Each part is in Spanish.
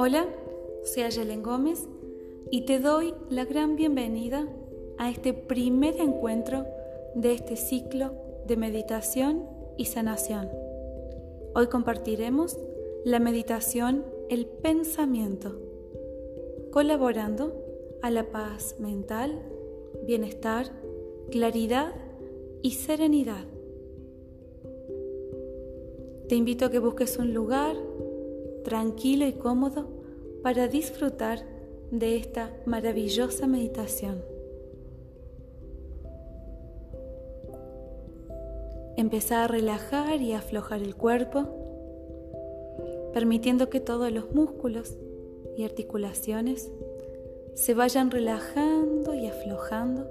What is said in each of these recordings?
Hola, soy Ayelen Gómez y te doy la gran bienvenida a este primer encuentro de este ciclo de meditación y sanación. Hoy compartiremos la meditación El pensamiento, colaborando a la paz mental, bienestar, claridad y serenidad. Te invito a que busques un lugar tranquilo y cómodo para disfrutar de esta maravillosa meditación. Empezar a relajar y aflojar el cuerpo, permitiendo que todos los músculos y articulaciones se vayan relajando y aflojando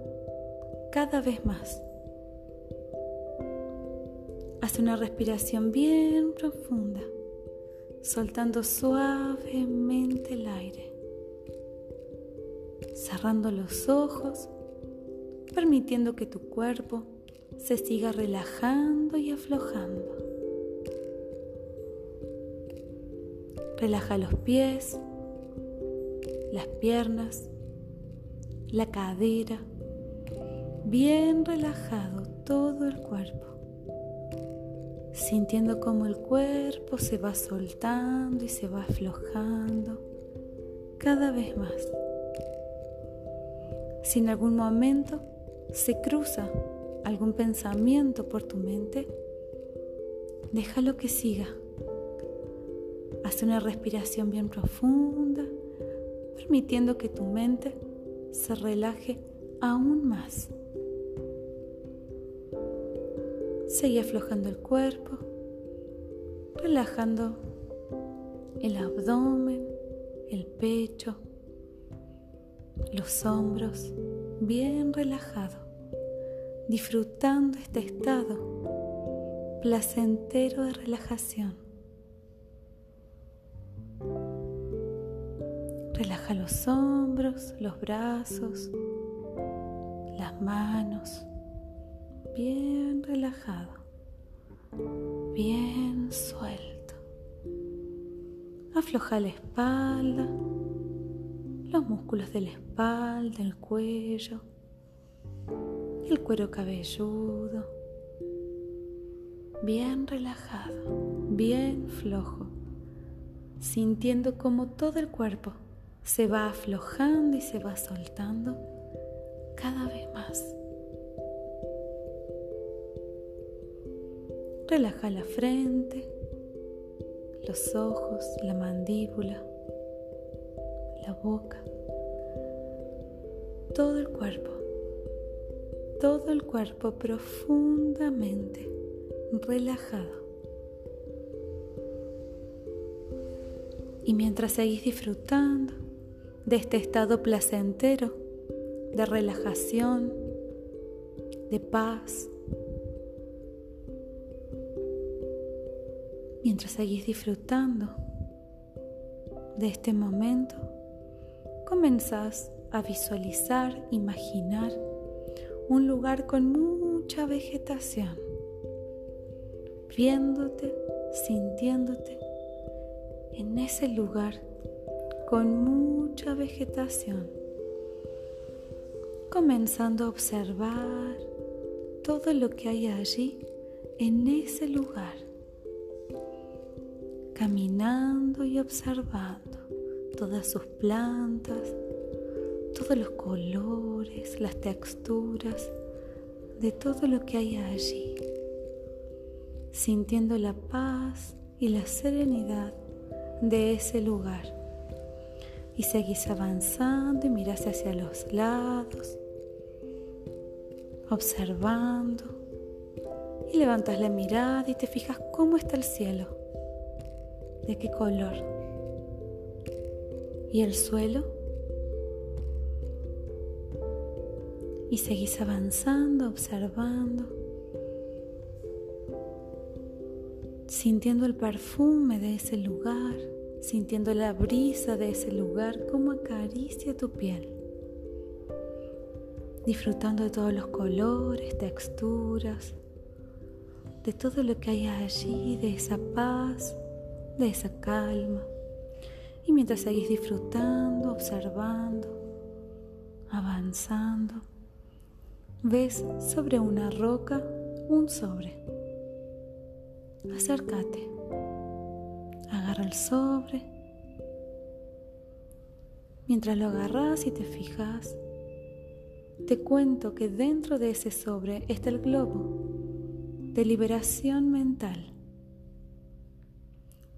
cada vez más. Haz una respiración bien profunda soltando suavemente el aire, cerrando los ojos, permitiendo que tu cuerpo se siga relajando y aflojando. Relaja los pies, las piernas, la cadera, bien relajado todo el cuerpo sintiendo cómo el cuerpo se va soltando y se va aflojando cada vez más. Si en algún momento se cruza algún pensamiento por tu mente, déjalo que siga. Haz una respiración bien profunda, permitiendo que tu mente se relaje aún más. Seguí aflojando el cuerpo, relajando el abdomen, el pecho, los hombros, bien relajado, disfrutando este estado placentero de relajación. Relaja los hombros, los brazos, las manos bien relajado, bien suelto. Afloja la espalda, los músculos de la espalda, el cuello, el cuero cabelludo. Bien relajado, bien flojo, sintiendo como todo el cuerpo se va aflojando y se va soltando cada vez más. Relaja la frente, los ojos, la mandíbula, la boca, todo el cuerpo, todo el cuerpo profundamente relajado. Y mientras seguís disfrutando de este estado placentero, de relajación, de paz, mientras seguís disfrutando de este momento, comenzás a visualizar, imaginar un lugar con mucha vegetación, viéndote, sintiéndote en ese lugar con mucha vegetación, comenzando a observar todo lo que hay allí en ese lugar caminando y observando todas sus plantas, todos los colores, las texturas de todo lo que hay allí, sintiendo la paz y la serenidad de ese lugar. Y seguís avanzando y mirás hacia los lados, observando, y levantas la mirada y te fijas cómo está el cielo ¿De qué color? ¿Y el suelo? Y seguís avanzando, observando, sintiendo el perfume de ese lugar, sintiendo la brisa de ese lugar, como acaricia tu piel, disfrutando de todos los colores, texturas, de todo lo que hay allí, de esa paz de esa calma Y mientras seguís disfrutando, observando, avanzando, ves sobre una roca un sobre. Acércate, agarra el sobre. Mientras lo agarras y te fijas, te cuento que dentro de ese sobre está el globo de liberación mental.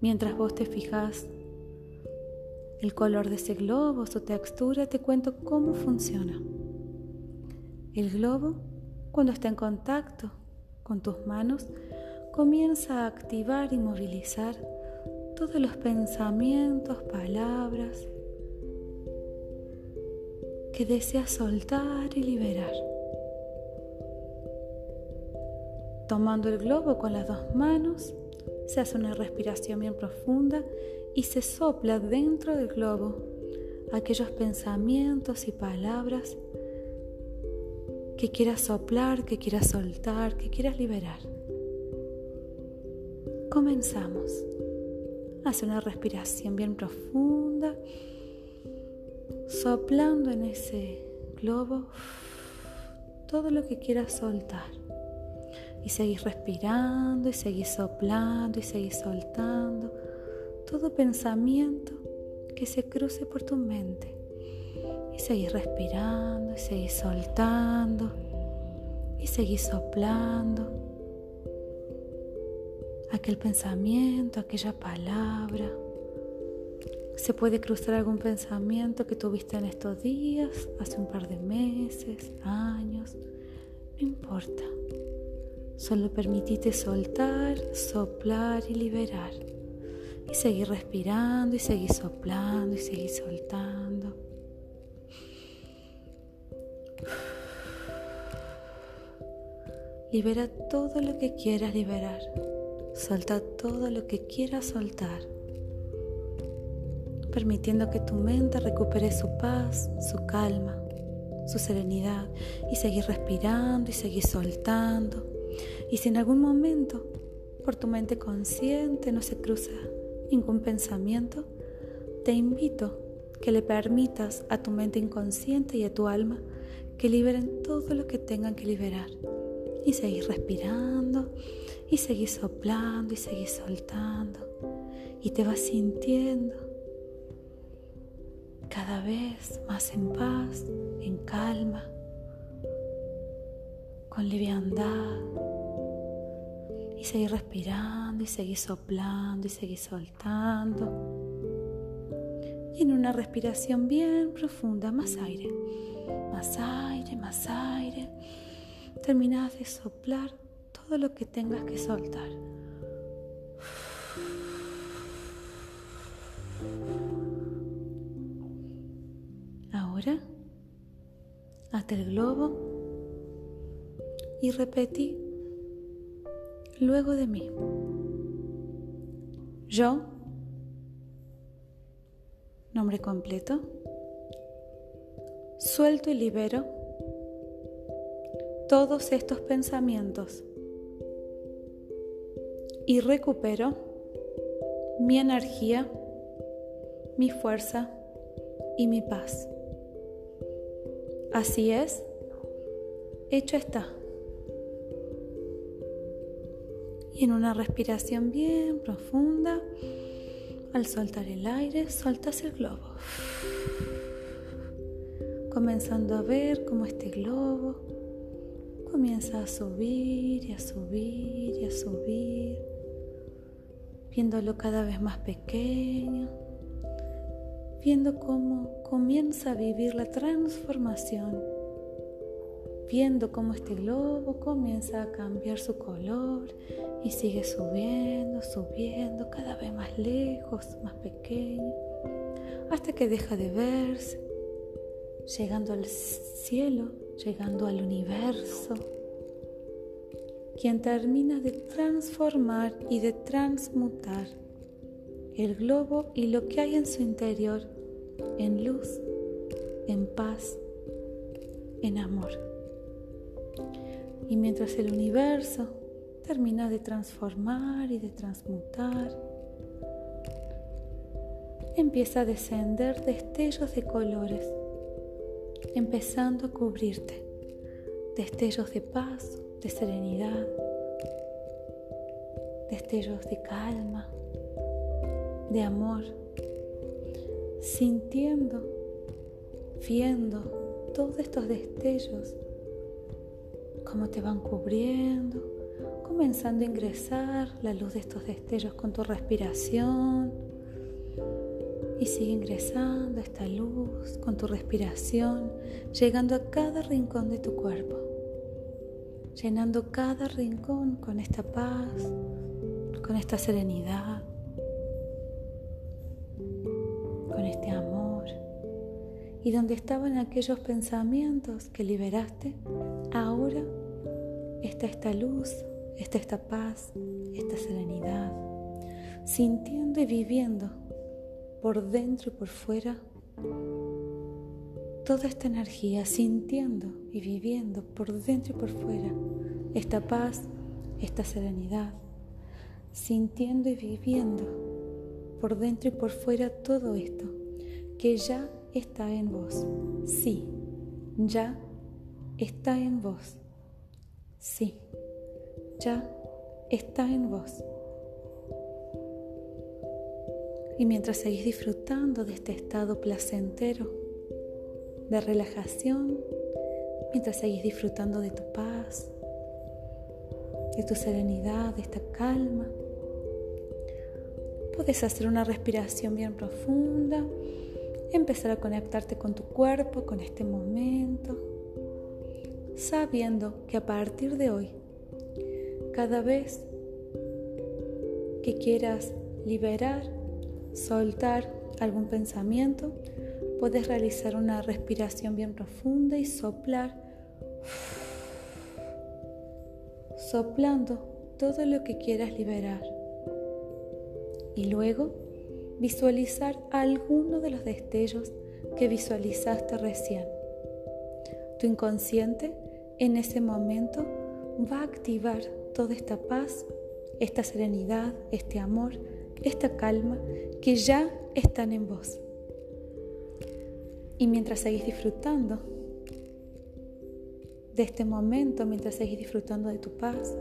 Mientras vos te fijas el color de ese globo, su textura, te cuento cómo funciona. El globo, cuando está en contacto con tus manos, comienza a activar y movilizar todos los pensamientos, palabras que deseas soltar y liberar. Tomando el globo con las dos manos, se hace una respiración bien profunda y se sopla dentro del globo aquellos pensamientos y palabras que quieras soplar, que quieras soltar, que quieras liberar. Comenzamos. Hace una respiración bien profunda, soplando en ese globo todo lo que quieras soltar. Y seguís respirando y seguís soplando y seguís soltando todo pensamiento que se cruce por tu mente. Y seguís respirando y seguís soltando y seguís soplando aquel pensamiento, aquella palabra. Se puede cruzar algún pensamiento que tuviste en estos días, hace un par de meses, años, no importa. Solo permitite soltar, soplar y liberar. Y seguir respirando y seguir soplando y seguir soltando. Libera todo lo que quieras liberar. Solta todo lo que quieras soltar. Permitiendo que tu mente recupere su paz, su calma, su serenidad. Y seguir respirando y seguir soltando y si en algún momento por tu mente consciente no se cruza ningún pensamiento, te invito que le permitas a tu mente inconsciente y a tu alma que liberen todo lo que tengan que liberar. Y seguir respirando, y seguir soplando, y seguir soltando. Y te vas sintiendo cada vez más en paz, en calma, con liviandad y seguir respirando y seguir soplando y seguir soltando. Y en una respiración bien profunda, más aire, más aire, más aire. Terminas de soplar todo lo que tengas que soltar. Ahora, hasta el globo y repetí luego de mí. Yo, nombre completo, suelto y libero todos estos pensamientos y recupero mi energía, mi fuerza y mi paz. Así es, hecho está. En una respiración bien profunda, al soltar el aire, soltas el globo. Comenzando a ver cómo este globo comienza a subir y a subir y a subir, viéndolo cada vez más pequeño, viendo cómo comienza a vivir la transformación viendo cómo este globo comienza a cambiar su color y sigue subiendo, subiendo, cada vez más lejos, más pequeño, hasta que deja de verse, llegando al cielo, llegando al universo, quien termina de transformar y de transmutar el globo y lo que hay en su interior en luz, en paz, en amor. Y mientras el universo termina de transformar y de transmutar, empieza a descender destellos de colores, empezando a cubrirte. Destellos de paz, de serenidad, destellos de calma, de amor, sintiendo, viendo todos estos destellos, cómo te van cubriendo, comenzando a ingresar la luz de estos destellos con tu respiración. Y sigue ingresando esta luz con tu respiración, llegando a cada rincón de tu cuerpo, llenando cada rincón con esta paz, con esta serenidad, con este amor. Y donde estaban aquellos pensamientos que liberaste, está esta luz, está esta paz, esta serenidad, sintiendo y viviendo por dentro y por fuera toda esta energía, sintiendo y viviendo por dentro y por fuera esta paz, esta serenidad, sintiendo y viviendo por dentro y por fuera todo esto que ya está en vos. Sí, ya está en vos. Sí, ya está en vos. Y mientras seguís disfrutando de este estado placentero, de relajación, mientras seguís disfrutando de tu paz, de tu serenidad, de esta calma, puedes hacer una respiración bien profunda, empezar a conectarte con tu cuerpo, con este momento, sabiendo que a partir de hoy, cada vez que quieras liberar, soltar algún pensamiento, puedes realizar una respiración bien profunda y soplar, soplando todo lo que quieras liberar. Y luego visualizar alguno de los destellos que visualizaste recién. Tu inconsciente en ese momento va a activar toda esta paz, esta serenidad, este amor, esta calma que ya están en vos. Y mientras seguís disfrutando de este momento, mientras seguís disfrutando de tu paz,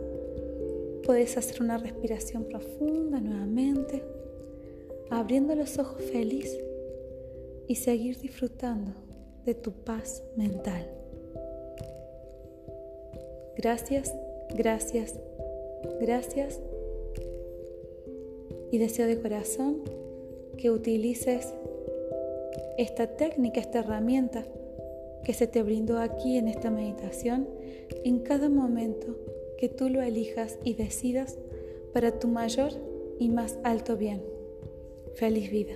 puedes hacer una respiración profunda nuevamente, abriendo los ojos feliz y seguir disfrutando de tu paz mental. Gracias, gracias, gracias. Y deseo de corazón que utilices esta técnica, esta herramienta que se te brindó aquí en esta meditación en cada momento que tú lo elijas y decidas para tu mayor y más alto bien. Feliz vida.